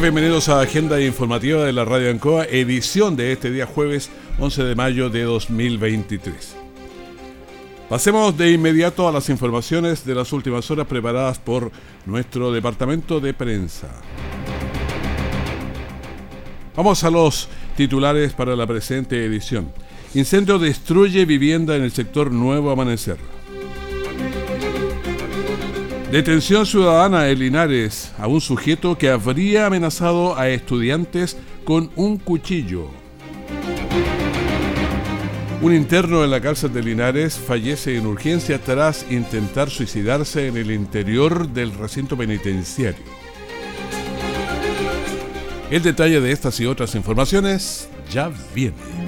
Bienvenidos a Agenda Informativa de la Radio Ancoa, edición de este día jueves 11 de mayo de 2023. Pasemos de inmediato a las informaciones de las últimas horas preparadas por nuestro departamento de prensa. Vamos a los titulares para la presente edición. Incendio destruye vivienda en el sector Nuevo Amanecer. Detención ciudadana en Linares a un sujeto que habría amenazado a estudiantes con un cuchillo. Un interno en la cárcel de Linares fallece en urgencia tras intentar suicidarse en el interior del recinto penitenciario. El detalle de estas y otras informaciones ya viene.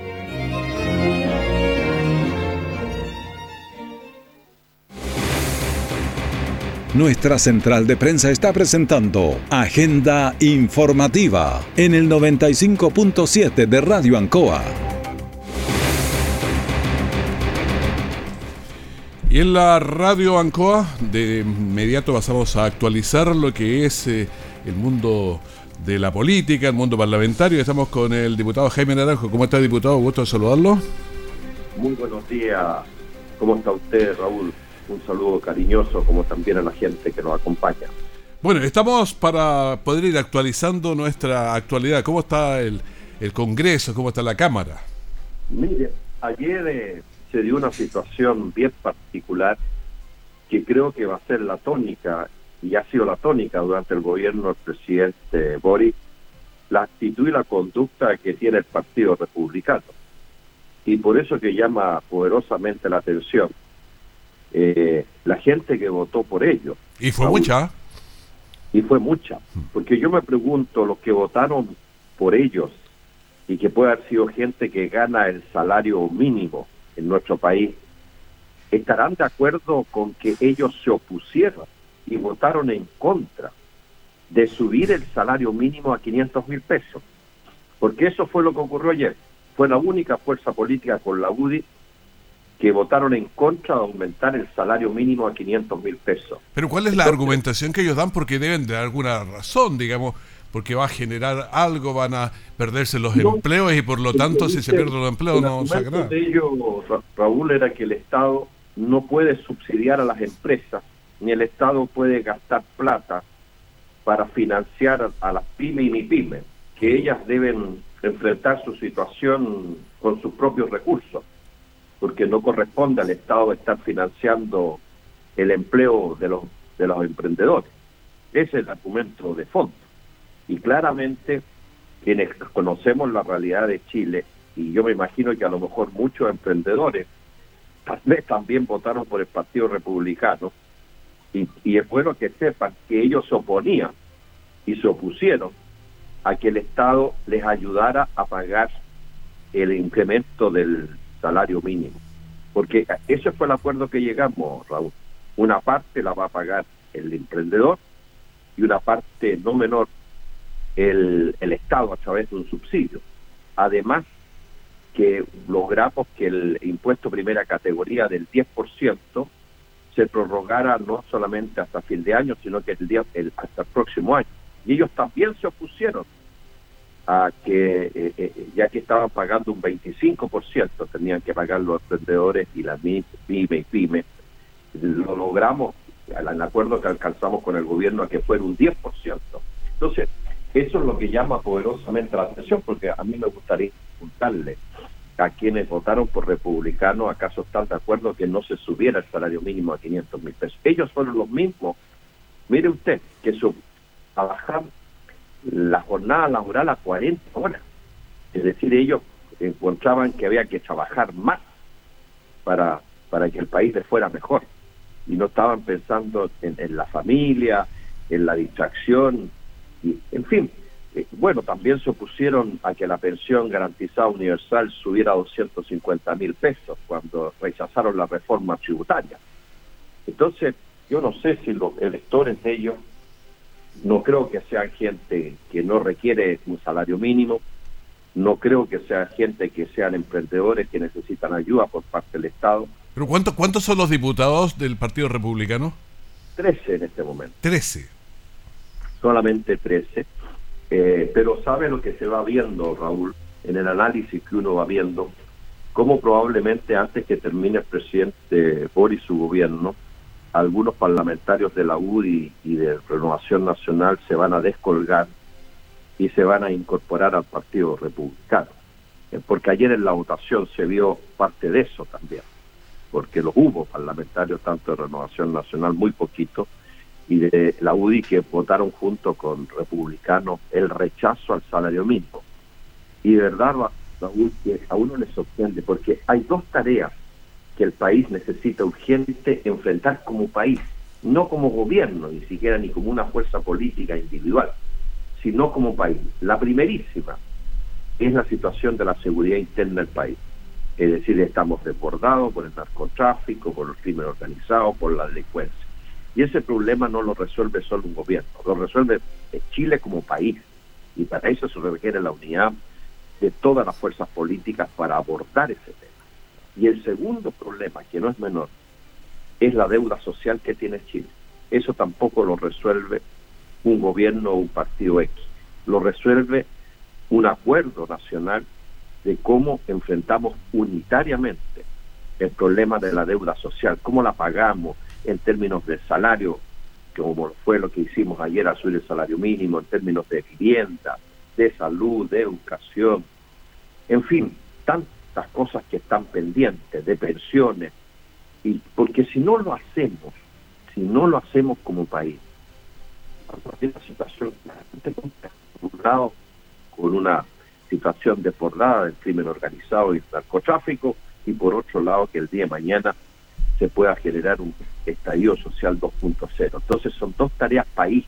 Nuestra central de prensa está presentando Agenda Informativa en el 95.7 de Radio Ancoa. Y en la Radio Ancoa, de inmediato pasamos a actualizar lo que es eh, el mundo de la política, el mundo parlamentario. Estamos con el diputado Jaime Naranjo. ¿Cómo está, diputado? Gusto de saludarlo. Muy buenos días. ¿Cómo está usted, Raúl? Un saludo cariñoso como también a la gente que nos acompaña. Bueno, estamos para poder ir actualizando nuestra actualidad. ¿Cómo está el, Congreso? ¿Cómo está la Cámara? Mire, ayer eh, se dio una situación bien particular que creo que va a ser la tónica, y ha sido la tónica durante el gobierno del presidente Boris, la actitud y la conducta que tiene el Partido Republicano. Y por eso que llama poderosamente la atención eh, la gente que votó por ellos. Y fue mucha. Y fue mucha. Porque yo me pregunto, los que votaron por ellos y que puede haber sido gente que gana el salario mínimo en nuestro país, estarán de acuerdo con que ellos se opusieron y votaron en contra de subir el salario mínimo a 500 mil pesos. Porque eso fue lo que ocurrió ayer. Fue la única fuerza política con la UDI que votaron en contra de aumentar el salario mínimo a 500 mil pesos. Pero ¿cuál es la argumentación que ellos dan? Porque deben de alguna razón, digamos, porque va a generar algo, van a perderse los empleos y por lo tanto si se pierden los empleos no saca nada. de ellos, Raúl, era que el Estado no puede subsidiar a las empresas, ni el Estado puede gastar plata para financiar a las pymes y ni pymes, que ellas deben enfrentar su situación con sus propios recursos porque no corresponde al Estado estar financiando el empleo de los, de los emprendedores. Ese es el argumento de fondo. Y claramente, quienes conocemos la realidad de Chile, y yo me imagino que a lo mejor muchos emprendedores tal vez también votaron por el Partido Republicano, y, y es bueno que sepan que ellos se oponían y se opusieron a que el Estado les ayudara a pagar el incremento del, salario mínimo. Porque ese fue el acuerdo que llegamos, Raúl. Una parte la va a pagar el emprendedor y una parte no menor el, el Estado a través de un subsidio. Además, que logramos que el impuesto primera categoría del 10% se prorrogara no solamente hasta fin de año, sino que el día, el, hasta el próximo año. Y ellos también se opusieron a que, eh, eh, ya que estaban pagando un 25%, tenían que pagar los emprendedores y las pymes y lo logramos el acuerdo que alcanzamos con el gobierno a que fuera un 10%. Entonces, eso es lo que llama poderosamente la atención, porque a mí me gustaría preguntarle a quienes votaron por republicano, ¿acaso están de acuerdo que no se subiera el salario mínimo a 500 mil pesos? Ellos fueron los mismos. Mire usted, que su, bajar la jornada laboral a 40 horas. Es decir, ellos encontraban que había que trabajar más para, para que el país les fuera mejor. Y no estaban pensando en, la familia, en la distracción, y, en fin. Eh, bueno, también se opusieron a que la pensión garantizada universal subiera a 250 mil pesos cuando rechazaron la reforma tributaria. Entonces, yo no sé si los electores de ellos, no creo que sean gente que no requiere un salario mínimo, no creo que sea gente que sean emprendedores que necesitan ayuda por parte del Estado. ¿Pero cuánto, cuántos son los diputados del Partido Republicano? Trece en este momento. Trece. Solamente trece. Eh, pero sabe lo que se va viendo, Raúl, en el análisis que uno va viendo, cómo probablemente antes que termine el presidente Boris su gobierno, algunos parlamentarios de la UDI y de Renovación Nacional se van a descolgar y se van a incorporar al Partido Republicano. Eh, porque ayer en la votación se vio parte de eso también, porque los hubo parlamentarios tanto de Renovación Nacional, muy poquito, y de la UDI que votaron junto con republicanos el rechazo al salario mínimo. Y de verdad, Raúl, que a uno le sorprende, porque hay dos tareas que el país necesita urgente enfrentar como país, no como gobierno, ni siquiera ni como una fuerza política individual sino como país. La primerísima es la situación de la seguridad interna del país. Es decir, estamos desbordados por el narcotráfico, por el crimen organizado, por la delincuencia. Y ese problema no lo resuelve solo un gobierno, lo resuelve Chile como país. Y para eso se requiere la unidad de todas las fuerzas políticas para abordar ese tema. Y el segundo problema, que no es menor, es la deuda social que tiene Chile. Eso tampoco lo resuelve un gobierno o un partido X. Lo resuelve un acuerdo nacional de cómo enfrentamos unitariamente el problema de la deuda social, cómo la pagamos en términos de salario, como fue lo que hicimos ayer a subir el salario mínimo, en términos de vivienda, de salud, de educación, en fin, tantas cosas que están pendientes, de pensiones, y porque si no lo hacemos, si no lo hacemos como país, una situación con una situación desbordada del crimen organizado y narcotráfico, y por otro lado que el día de mañana se pueda generar un estallido social 2.0. Entonces son dos tareas país,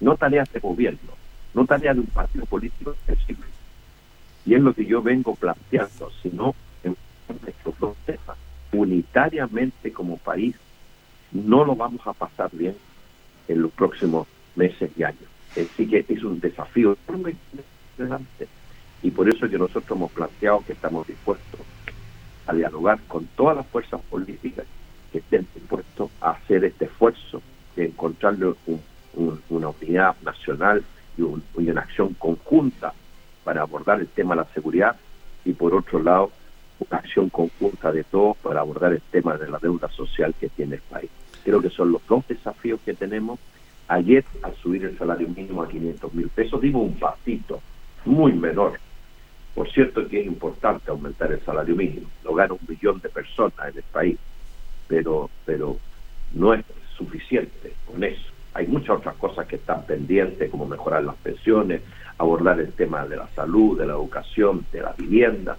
no tareas de gobierno, no tareas de un partido político específico. Y es lo que yo vengo planteando, sino en estos dos temas, unitariamente como país, no lo vamos a pasar bien en los próximos meses y años. Así que es un desafío interesante y por eso que nosotros hemos planteado que estamos dispuestos a dialogar con todas las fuerzas políticas que estén dispuestos a hacer este esfuerzo de encontrarle una unidad nacional y, y una acción conjunta para abordar el tema de la seguridad y por otro lado una acción conjunta de todos para abordar el tema de la deuda social que tiene el país. Creo que son los dos desafíos que tenemos Ayer, al subir el salario mínimo a 500 mil pesos, dimos un pasito muy menor. Por cierto que es importante aumentar el salario mínimo, lo gana un millón de personas en el país, pero, pero no es suficiente con eso. Hay muchas otras cosas que están pendientes, como mejorar las pensiones, abordar el tema de la salud, de la educación, de la vivienda.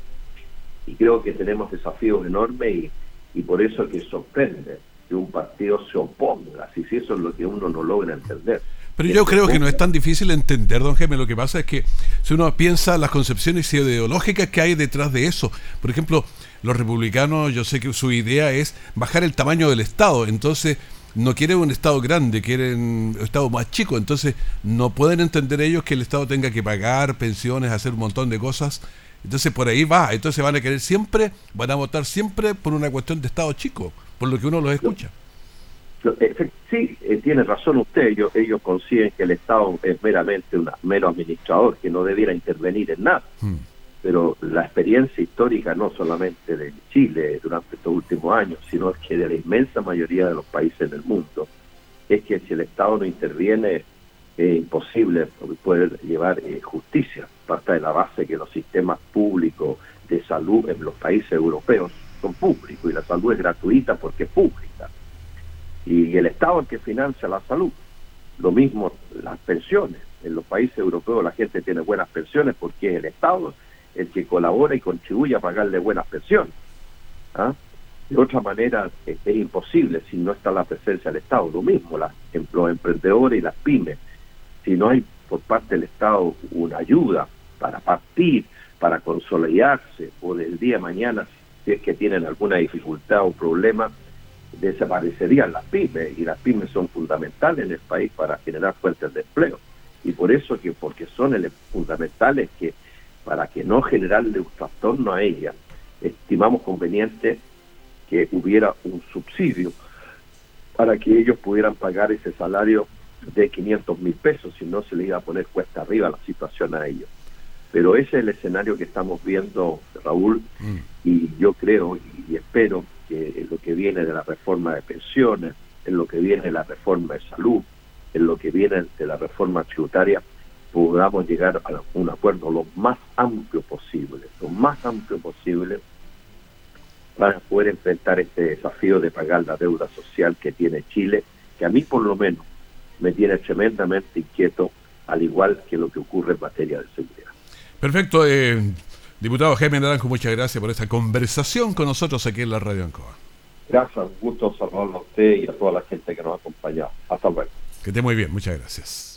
Y creo que tenemos desafíos enormes y, y por eso que sorprende que un partido se oponga, si eso es lo que uno no logra entender. Pero yo creo que no es tan difícil entender, don Jaime. Lo que pasa es que si uno piensa las concepciones ideológicas que hay detrás de eso, por ejemplo, los republicanos, yo sé que su idea es bajar el tamaño del Estado, entonces no quieren un Estado grande, quieren un Estado más chico, entonces no pueden entender ellos que el Estado tenga que pagar pensiones, hacer un montón de cosas. Entonces por ahí va, entonces van a querer siempre, van a votar siempre por una cuestión de Estado chico por lo que uno los escucha. Sí, eh, tiene razón usted, ellos, ellos consiguen que el Estado es meramente un mero administrador, que no debiera intervenir en nada. Hmm. Pero la experiencia histórica, no solamente de Chile durante estos últimos años, sino que de la inmensa mayoría de los países del mundo, es que si el Estado no interviene, es imposible poder llevar eh, justicia. Parte de la base que los sistemas públicos de salud en los países europeos son públicos y la salud es gratuita porque es pública. Y el Estado es el que financia la salud. Lo mismo las pensiones. En los países europeos la gente tiene buenas pensiones porque es el Estado el que colabora y contribuye a pagarle buenas pensiones. ¿ah? De otra manera es, imposible si no está la presencia del Estado. Lo mismo, los emprendedores y las pymes. Si no hay por parte del Estado una ayuda para partir, para consolidarse, o del día de mañana, si es que tienen alguna dificultad o problema, desaparecerían las pymes y las pymes son fundamentales en el país para generar fuentes de empleo y por eso que porque son fundamentales que para que no generarle un trastorno a ellas estimamos conveniente que hubiera un subsidio para que ellos pudieran pagar ese salario de 500 mil pesos, si no se le iba a poner cuesta arriba la situación a ellos. Pero ese es el escenario que estamos viendo, Raúl, mm. y yo creo y espero que en lo que viene de la reforma de pensiones, en lo que viene de la reforma de salud, en lo que viene de la reforma tributaria, podamos llegar a un acuerdo lo más amplio posible, lo más amplio posible para poder enfrentar este desafío de pagar la deuda social que tiene Chile, que a mí por lo menos me tiene tremendamente inquieto, al igual que lo que ocurre en materia de seguridad. Perfecto. Eh, diputado Jaime Naranjo, muchas gracias por esta conversación con nosotros aquí en la Radio Ancoa. Gracias, un gusto saludarlo a usted y a toda la gente que nos ha acompañado. Hasta luego. Que esté muy bien, muchas gracias.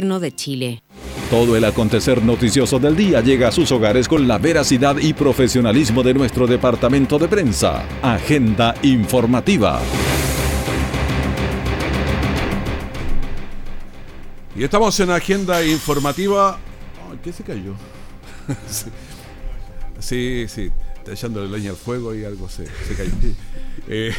de Chile. Todo el acontecer noticioso del día llega a sus hogares con la veracidad y profesionalismo de nuestro departamento de prensa. Agenda informativa. Y estamos en agenda informativa. ¿Qué se cayó? sí, sí, está echándole leña al fuego y algo se, cayó. Eh,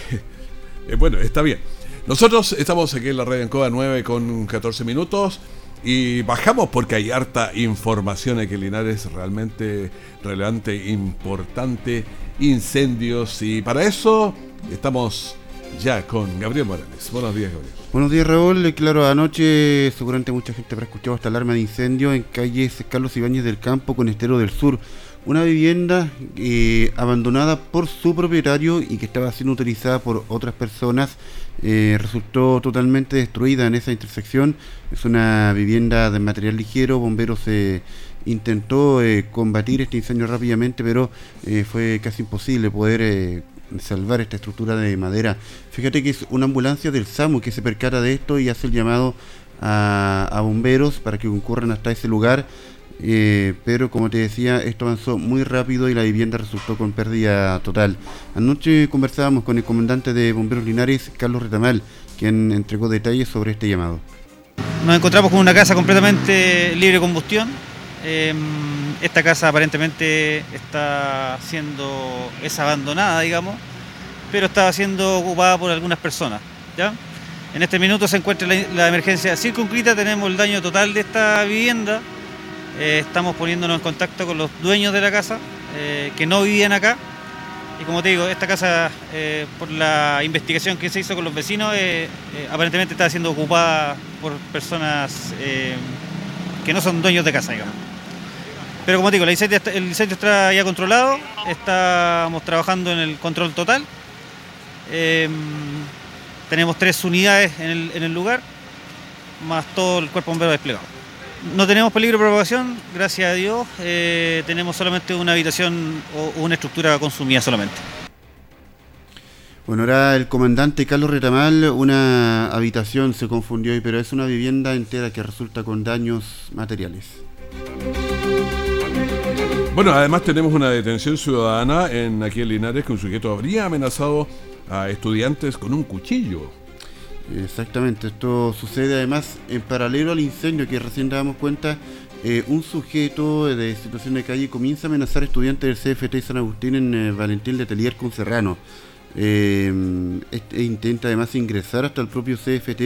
eh, bueno, está bien. Nosotros estamos aquí en la red en Coda 9 con 14 minutos y bajamos porque hay harta información aquí en Linares realmente relevante, importante, incendios y para eso estamos ya con Gabriel Morales. Buenos días, Gabriel. Buenos días, Raúl. Eh, claro, anoche seguramente mucha gente habrá escuchado esta alarma de incendio en calle Carlos Ibáñez del Campo con Estero del Sur una vivienda eh, abandonada por su propietario y que estaba siendo utilizada por otras personas eh, resultó totalmente destruida en esa intersección. Es una vivienda de material ligero, bomberos se intentó eh, combatir este incendio rápidamente, pero fue casi imposible poder salvar esta estructura de madera. Fíjate que es una ambulancia del SAMU que se percata de esto y hace el llamado a, a bomberos para que concurran hasta ese lugar eh, pero como te decía, esto avanzó muy rápido y la vivienda resultó con pérdida total. Anoche conversábamos con el comandante de Bomberos Linares, Carlos Retamal, quien entregó detalles sobre este llamado. Nos encontramos con una casa completamente libre de combustión. Em, esta casa aparentemente está siendo, es abandonada, digamos, pero está siendo ocupada por algunas personas. ¿ya? En este minuto se encuentra la, la emergencia circunscrita, tenemos el daño total de esta vivienda, eh, estamos poniéndonos en contacto con los dueños de la casa eh, que no vivían acá. Y como te digo, esta casa, eh, por la investigación que se hizo con los vecinos, aparentemente está siendo ocupada por personas que no son dueños de casa, digamos. Pero como te digo, el incendio, está ya controlado, estamos trabajando en el control total. tenemos tres unidades en el, en el lugar, más todo el cuerpo bombero desplegado. No tenemos peligro de propagación, gracias a Dios. Eh, tenemos solamente una habitación o una estructura consumida solamente. Bueno, ahora el comandante Carlos Retamal, una habitación se confundió hoy, pero es una vivienda entera que resulta con daños materiales. Bueno, además tenemos una detención ciudadana en aquí en Linares que un sujeto habría amenazado a estudiantes con un cuchillo. Exactamente, esto sucede además en paralelo al incendio que recién damos cuenta, eh, un sujeto de situación de calle comienza a amenazar estudiantes del CFT San Agustín en eh, Valentín de Telier con Serrano. eh, este intenta además ingresar hasta el propio CFT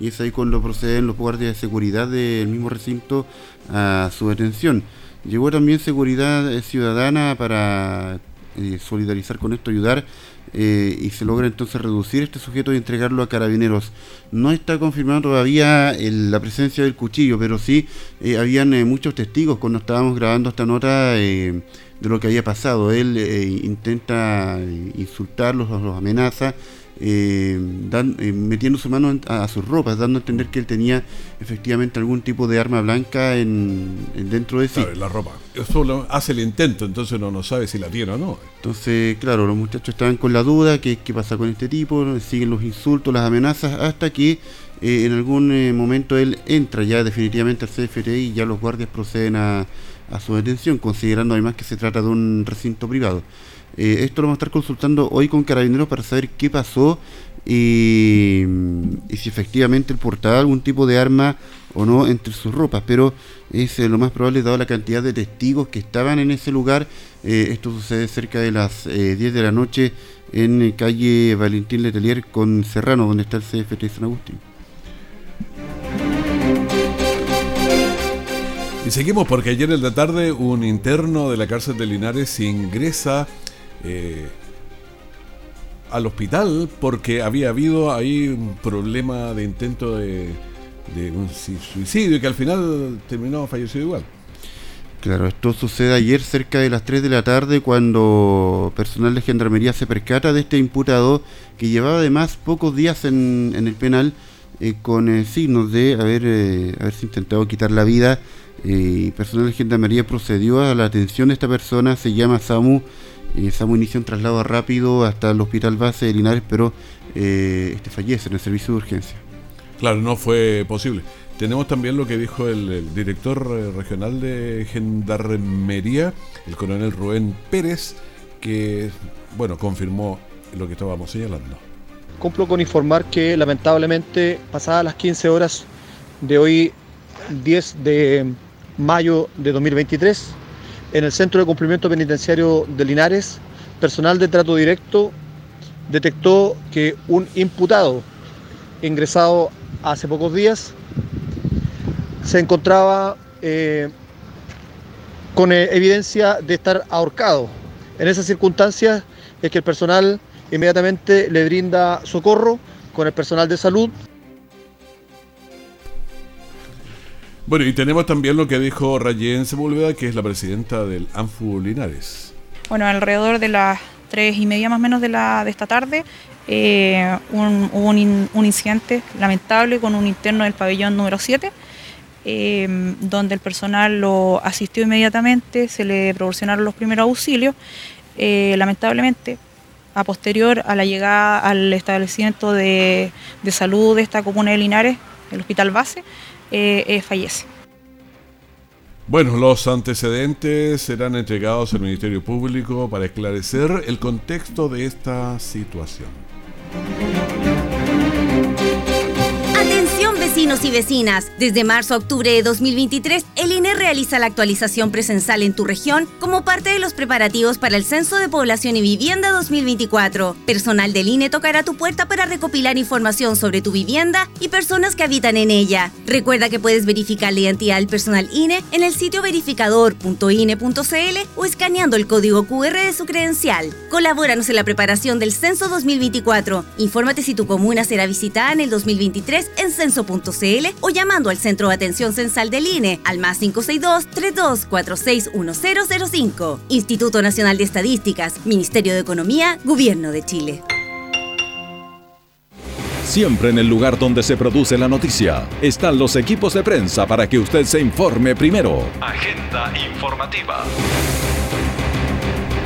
y es ahí cuando proceden los guardias de seguridad del mismo recinto a su detención. Llegó también seguridad ciudadana para eh, solidarizar con esto, ayudar eh, y se logra entonces reducir este sujeto y entregarlo a carabineros. No está confirmado todavía la presencia del cuchillo, pero sí eh, habían muchos testigos cuando estábamos grabando esta nota de lo que había pasado. Él intenta insultarlos, los amenaza eh, eh, metiendo su mano a, sus ropas, dando a entender que él tenía efectivamente algún tipo de arma blanca en, dentro de sí. la ropa. Eso hace el intento, entonces no, no sabe si la tiene o no. Entonces, claro, los muchachos estaban con la duda, ¿qué, qué pasa con este tipo? Siguen los insultos, las amenazas, hasta que eh, en algún eh, momento él entra ya definitivamente al CFTI y ya los guardias proceden a, a su detención, considerando además que se trata de un recinto privado. Eh, esto lo vamos a estar consultando hoy con Carabineros para saber qué pasó y, si efectivamente él portaba algún tipo de arma o no entre sus ropas, pero es eh, lo más probable dado la cantidad de testigos que estaban en ese lugar. Eh, esto sucede cerca de las 10 de la noche en calle Valentín Letelier con Serrano, donde está el CFT San Agustín. Y seguimos porque ayer en la tarde un interno de la cárcel de Linares ingresa eh, al hospital porque había habido ahí un problema de intento de, un suicidio y que al final terminó fallecido igual. Claro, esto sucede ayer cerca de las 3 de la tarde cuando personal de gendarmería se percata de este imputado que llevaba además pocos días en, el penal eh, con eh, signos de haber, haberse intentado quitar la vida. personal de gendarmería procedió a la atención de esta persona, se llama Samu y esa munición traslado rápido hasta el hospital base de Linares, pero eh, este fallece en el servicio de urgencia. Claro, no fue posible. Tenemos también lo que dijo el, director eh, regional de Gendarmería, el coronel Rubén Pérez, que bueno, confirmó lo que estábamos señalando. Cumplo con informar que lamentablemente pasadas las 15 horas de hoy, 10 de mayo de 2023, en el Centro de Cumplimiento Penitenciario de Linares, personal de trato directo detectó que un imputado ingresado hace pocos días se encontraba eh, con eh, evidencia de estar ahorcado. En esas circunstancias es que el personal inmediatamente le brinda socorro con el personal de salud Bueno, y tenemos también lo que dijo Rayen Sepúlveda, que es la presidenta del ANFU Linares. Bueno, alrededor de las tres y media más o menos de, esta tarde, eh, hubo un, incidente lamentable con un interno del pabellón número 7, eh, donde el personal lo asistió inmediatamente, se le proporcionaron los primeros auxilios. Eh, lamentablemente, a posterior a la llegada al establecimiento de salud de esta comuna de Linares, el hospital base, eh, eh, fallece. Bueno, los antecedentes serán entregados al Ministerio Público para esclarecer el contexto de esta situación. Vecinos y vecinas, desde marzo a octubre de 2023, el INE realiza la actualización presencial en tu región como parte de los preparativos para el Censo de Población y Vivienda 2024. Personal del INE tocará tu puerta para recopilar información sobre tu vivienda y personas que habitan en ella. Recuerda que puedes verificar la identidad del personal INE en el sitio verificador.ine.cl o escaneando el código QR de su credencial. Colabóranos en la preparación del Censo 2024. Infórmate si tu comuna será visitada en el 2023 en censo.cl o llamando al Centro de Atención Censal del INE al más 562-3246-1005. Instituto Nacional de Estadísticas, Ministerio de Economía, Gobierno de Chile. Siempre en el lugar donde se produce la noticia están los equipos de prensa para que usted se informe primero. Agenda informativa.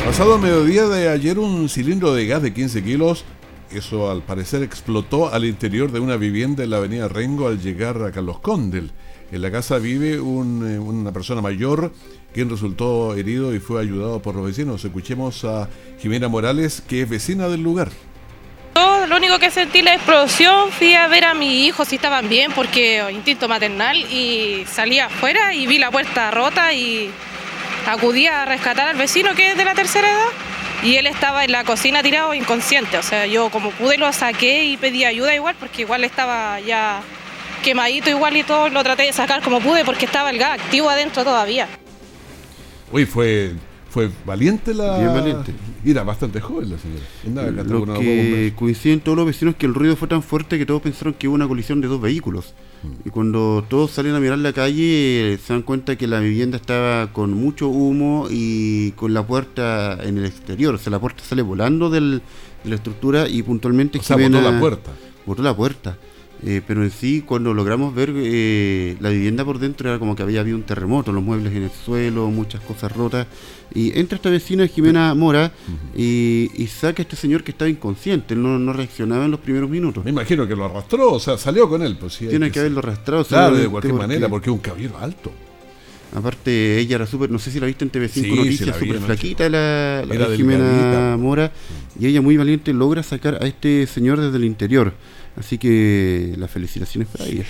Pasado mediodía de ayer, un cilindro de gas de 15 kilos eso al parecer explotó al interior de una vivienda en la avenida Rengo al llegar a Carlos Condel. En la casa vive eh, una persona mayor quien resultó herido y fue ayudado por los vecinos. Escuchemos a Jimena Morales, que es vecina del lugar. Lo único que sentí la explosión, fui a ver a mis hijos si estaban bien porque instinto maternal y salí afuera y vi la puerta rota y acudí a rescatar al vecino que es de la tercera edad y él estaba en la cocina tirado inconsciente. O sea, yo como pude lo saqué y pedí ayuda igual porque igual estaba ya quemadito igual y todo, lo traté de sacar como pude porque estaba el gas activo adentro todavía. Uy, fue fue valiente la. Bien valiente. Y era bastante joven la señora. Lo que coinciden todos los vecinos que el ruido fue tan fuerte que todos pensaron que hubo una colisión de dos vehículos. Mm. Y cuando todos salen a mirar la calle, se dan cuenta que la vivienda estaba con mucho humo y con la puerta en el exterior. O sea, la puerta sale volando del, de la estructura y puntualmente. O sea, botó la puerta. Botó la puerta. Eh, pero en sí, cuando logramos ver eh, la vivienda por dentro, era como que había habido un terremoto, los muebles en el suelo, muchas cosas rotas. Y entra esta vecina, Jimena Mora, y, saca a este señor que estaba inconsciente, él no, reaccionaba en los primeros minutos. Me imagino que lo arrastró, o sea, salió con él. Pues, Tiene que, haberlo arrastrado. Claro, de cualquier manera, porque es un caballero alto. Aparte, ella era súper, no sé si la viste en TV5 Noticias, súper flaquita la, la Jimena Mora. Y ella muy valiente logra sacar a este señor desde el interior. Así que las felicitaciones para ella.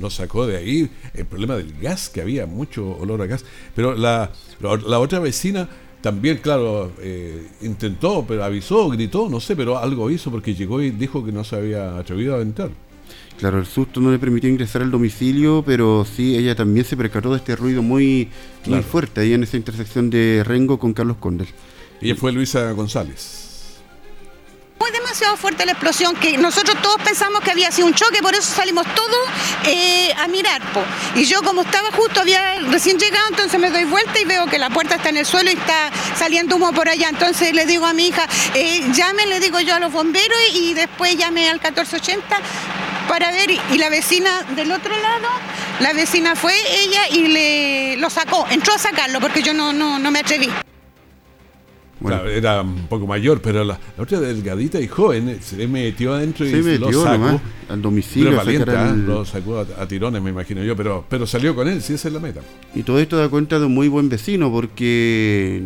Lo sacó de ahí el problema del gas, que había mucho olor a gas. Pero la, la otra vecina también, claro, eh, intentó, pero avisó, gritó, no sé, pero algo hizo porque llegó y dijo que no se había atrevido a entrar. Claro, el susto no le permitió ingresar al domicilio, pero sí, ella también se percató de este ruido muy, muy fuerte ahí en esa intersección de Rengo con Carlos Condel. Ella fue Luisa González. Fue demasiado fuerte la explosión que nosotros todos pensamos que había sido un choque, por eso salimos todos eh, a mirar. Y yo como estaba justo, había recién llegado, entonces me doy vuelta y veo que la puerta está en el suelo y está saliendo humo por allá. Entonces le digo a mi hija, eh, llame, le digo yo a los bomberos y después llame al 1480 para ver. Y la vecina del otro lado, la vecina fue ella y le lo sacó, entró a sacarlo porque yo no, no, no me atreví era un poco mayor, pero la, otra delgadita y joven se metió adentro y se lo sacó. al domicilio. valiente, ¿ah? lo sacó a, tirones, me imagino yo, pero, pero salió con él, si esa es la meta. Y todo esto da cuenta de un muy buen vecino, porque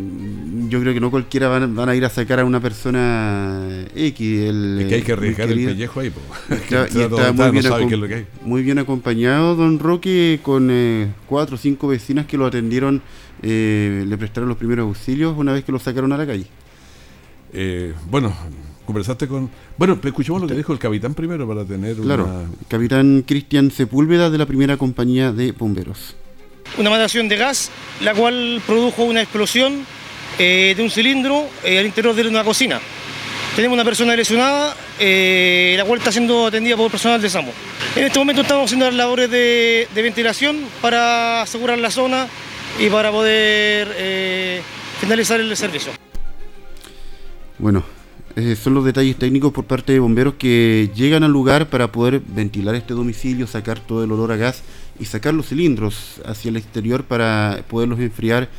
yo creo que no cualquiera van, a ir a sacar a una persona X. El, es que hay que arriesgar el pellejo ahí. Está, y está muy, bien muy bien acompañado don Roque con eh, cuatro o cinco vecinas que lo atendieron eh, le prestaron los primeros auxilios una vez que lo sacaron a la calle. Eh, bueno, conversaste con... Bueno, escuchemos lo que dijo el capitán primero para tener Claro, capitán Cristian Sepúlveda de la primera compañía de bomberos. Una matación de gas, la cual produjo una explosión eh, de un cilindro al interior de una cocina. Tenemos una persona lesionada, la cual está siendo atendida por personal de SAMO. En este momento estamos haciendo las labores de ventilación para asegurar la zona y para poder eh, finalizar el servicio. Bueno, eh, son los detalles técnicos por parte de bomberos que llegan al lugar para poder ventilar este domicilio, sacar todo el olor a gas y sacar los cilindros hacia el exterior para poderlos enfriar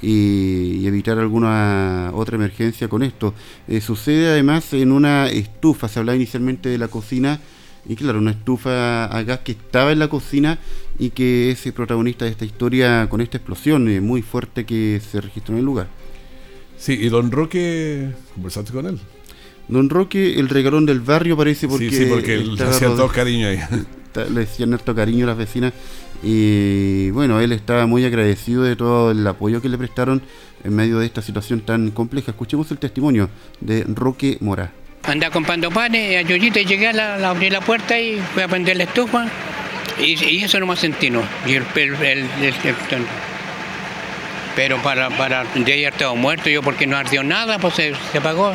y, evitar alguna otra emergencia con esto. Eh, sucede además en una estufa, se hablaba inicialmente de la cocina y claro, una estufa a gas que estaba en la cocina y que es el protagonista de esta historia con esta explosión eh, muy fuerte que se registró en el lugar. Sí, y don Roque, ¿conversaste con él? Don Roque, el regalón del barrio parece porque... Sí, sí, porque le hacían todo cariño ahí. Le decían harto cariño a las vecinas y bueno, él estaba muy agradecido de todo el apoyo que le prestaron en medio de esta situación tan compleja. Escuchemos el testimonio de Roque Mora. Andaba comprando panes, a Yoyito y llegué a la, abrí la puerta y fui a prender la estufa y, eso no me sentí, ¿no? Y el, el, pero para, para de haber estado muerto yo porque no ardió nada, pues se, apagó.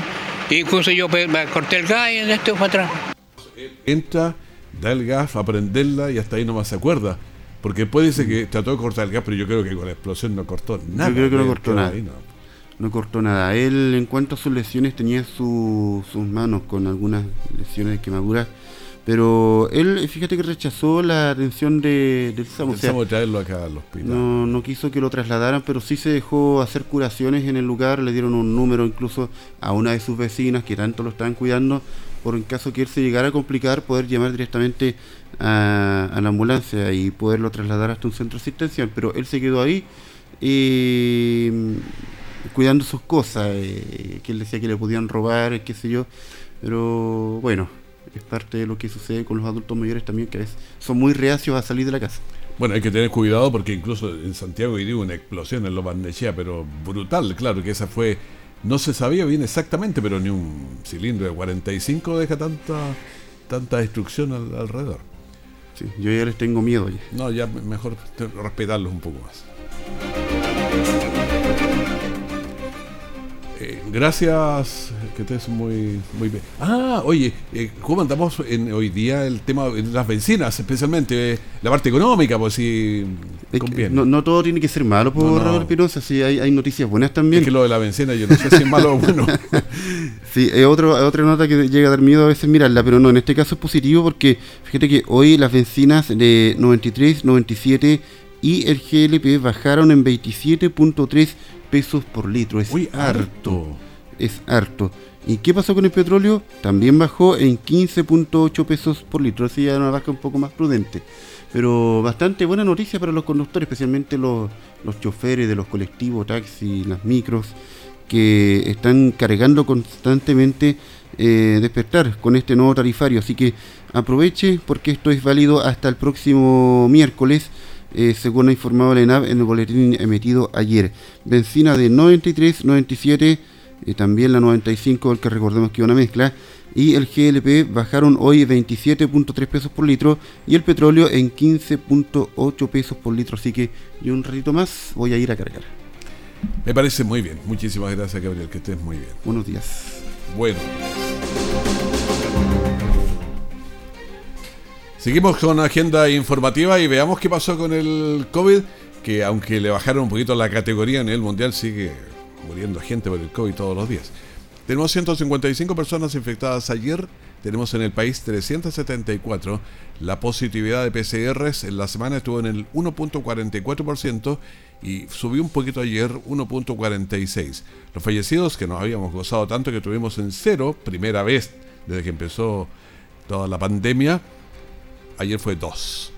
Incluso yo pues, corté el gas y la estufa atrás. Entra, da el gas a prenderla y hasta ahí no más se acuerda. Porque después dice que trató de cortar el gas, pero yo creo que con la explosión no cortó nada. Yo creo que no cortó nada no cortó nada. Él, en cuanto a sus lesiones, tenía sus manos con algunas lesiones de quemaduras. Pero él, fíjate que rechazó la atención de, del SAMU. traerlo acá al hospital. No, no quiso que lo trasladaran, pero sí se dejó hacer curaciones en el lugar. Le dieron un número incluso a una de sus vecinas que tanto lo estaban cuidando. Por en caso que él se llegara a complicar, poder llamar directamente a, a la ambulancia y poderlo trasladar hasta un centro asistencial. Pero él se quedó ahí y cuidando sus cosas, eh, que él decía que le podían robar, qué sé yo, pero bueno, es parte de lo que sucede con los adultos mayores también, que son muy reacios a salir de la casa. Bueno, hay que tener cuidado porque incluso en Santiago hubo una explosión en Los Barnechea, pero brutal, claro, que esa fue No se sabía bien exactamente, pero ni un cilindro de 45 deja tanta, tanta destrucción alrededor. Sí, yo ya les tengo miedo. Ya. No, ya mejor respetarlos un poco más. Eh, gracias, que estés muy, muy bien. Ah, oye, eh, ¿cómo andamos en, hoy día el tema de las bencinas, especialmente eh, la parte económica? Pues si no, no, todo tiene que ser malo por no, Robert Pinoza, sí, hay, hay, noticias buenas también. Es que lo de la bencina yo no sé si es malo o bueno. sí, es otra nota que llega a dar miedo a veces mirarla, pero no, en este caso es positivo porque fíjate que hoy las bencinas de 93, 97 y el GLP bajaron en 27.3 pesos por litro. Es harto. Es harto. ¿Y qué pasó con el petróleo? También bajó en 15.8 pesos por litro. Así ya una baja un poco más prudente. Pero bastante buena noticia para los conductores, especialmente los, los choferes de los colectivos, taxis, las micros, que están cargando constantemente eh, despertar con este nuevo tarifario. Así que aproveche porque esto es válido hasta el próximo miércoles eh, según ha informado la ENAV en el boletín emitido ayer. Benzina de 93, 97, eh, también la 95, el que recordemos que una mezcla, y el GLP bajaron hoy 27.3 pesos por litro y el petróleo en 15.8 pesos por litro. Así que yo un ratito más voy a ir a cargar. Me parece muy bien. Muchísimas gracias, Gabriel. Que estés muy bien. Buenos días. Bueno. Seguimos con agenda informativa y veamos qué pasó con el COVID, que aunque le bajaron un poquito la categoría en el mundial, sigue muriendo gente por el COVID todos los días. Tenemos 155 personas infectadas ayer, tenemos en el país 374. La positividad de PCRs en la semana estuvo en el 1.44% y subió un poquito ayer, 1.46. Los fallecidos, que nos habíamos gozado tanto que tuvimos en cero, primera vez desde que empezó toda la pandemia, ayer fue 2.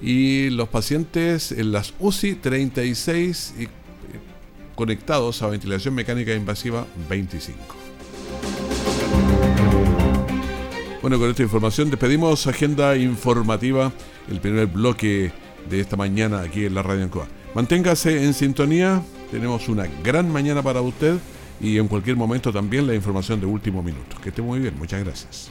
Y los pacientes en las UCI 36 y conectados a ventilación mecánica invasiva 25. Bueno, con esta información despedimos agenda informativa, el primer bloque de esta mañana aquí en la Radio Ancoa. Manténgase en sintonía, tenemos una gran mañana para usted y en cualquier momento también la información de último minuto. Que esté muy bien, muchas gracias.